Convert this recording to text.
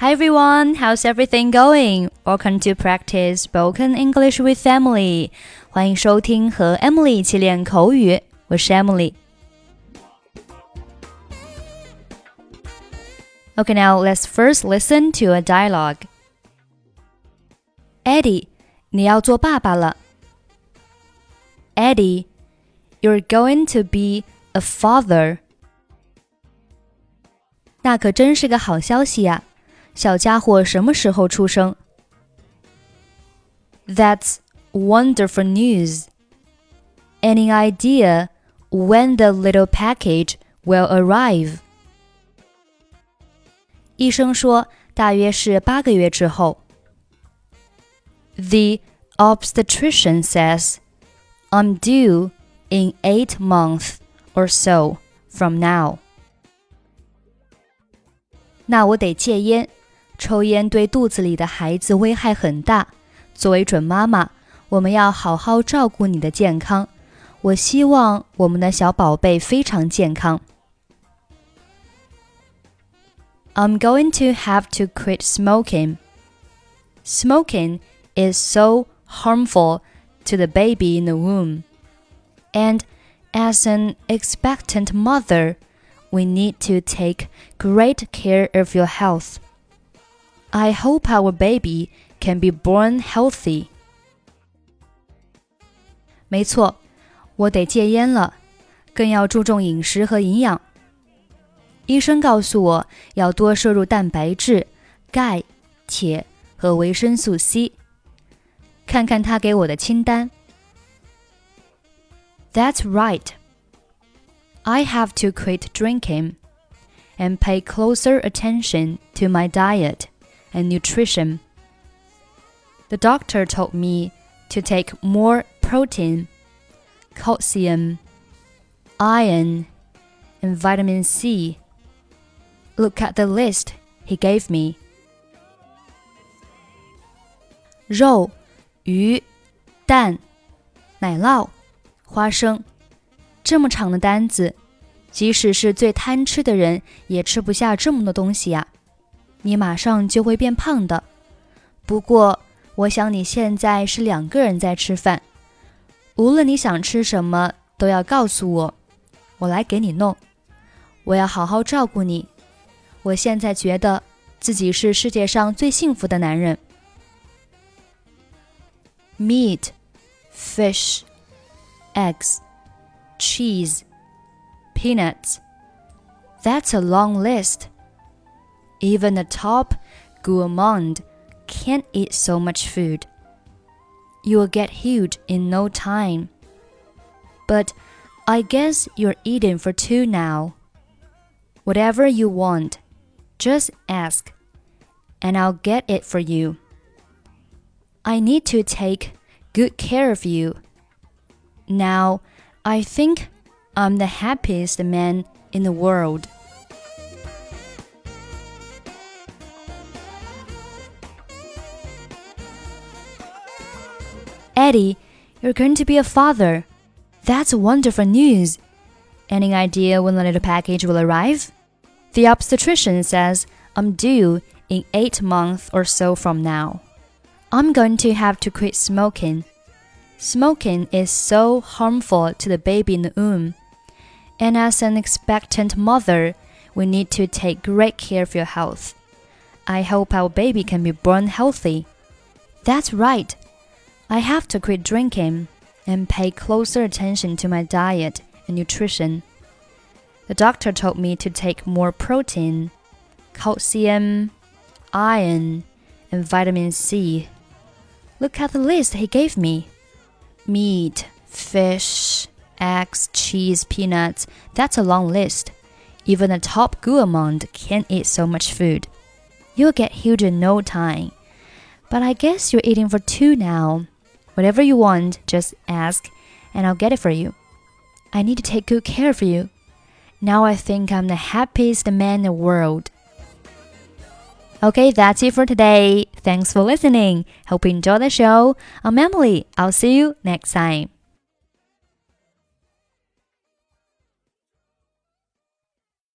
Hi everyone, how's everything going? Welcome to practice spoken English with Emily. 欢迎收听和 Emily 一起练口语，我是 Emily。Okay, now let's first listen to a dialogue. Eddie, 你要做爸爸了。Eddie, you're going to be a father. 那可真是个好消息呀！ 小家伙什么时候出生？That's wonderful news. Any idea when the little package will arrive? 医生说大约是八个月之后。The obstetrician says I'm due in eight months or so from now. 那我得戒烟， 抽烟对肚子里的孩子危害很大。作为准妈妈，我们要好好照顾你的健康。我希望我们的小宝贝非常健康。I'm going to have to quit smoking. Smoking is so harmful to the baby in the womb. And as an expectant mother, we need to take great care of your health. I hope our baby can be born healthy. 没错，我得戒烟了，更要注重饮食和营养。医生告诉我要多摄入蛋白质、钙、铁和维生素 C。看看他给我的清单。That's right. I have to quit drinking and pay closer attention to my diet and nutrition. The doctor told me to take more protein, calcium, iron, and vitamin C. Look at the list he gave me. 肉、鱼、蛋、奶酪、花生。这么长的单子，即使是最贪吃的人也吃不下这么多东西呀！ 你马上就会变胖的。不过，我想你现在是两个人在吃饭，无论你想吃什么，都要告诉我，我来给你弄。我要好好照顾你。我现在觉得自己是世界上最幸福的男人。Meat, fish, eggs. cheese, peanuts. That's a long list. Even the top gourmand can't eat so much food. You'll get huge in no time. But I guess you're eating for two now. Whatever you want, just ask, and I'll get it for you. I need to take good care of you. Now, I think I'm the happiest man in the world. Eddie, you're going to be a father. That's wonderful news. Any idea when the little package will arrive? The obstetrician says I'm due in eight months or so from now. I'm going to have to quit smoking Smoking is so harmful to the baby in the womb. And as an expectant mother, we need to take great care of your health. I hope our baby can be born healthy. That's right. I have to quit drinking and pay closer attention to my diet and nutrition. The doctor told me to take more protein, calcium, iron, and vitamin C. Look at the list he gave me meat, fish, eggs, cheese, peanuts. That's a long list. Even a top gourmand can't eat so much food. You'll get huge in no time. But I guess you're eating for two now. Whatever you want, just ask, and I'll get it for you. I need to take good care of you. Now I think I'm the happiest man in the world. Okay, that's it for today. Thanks for listening. Hope you enjoy the show. I'm Emily. I'll see you next time.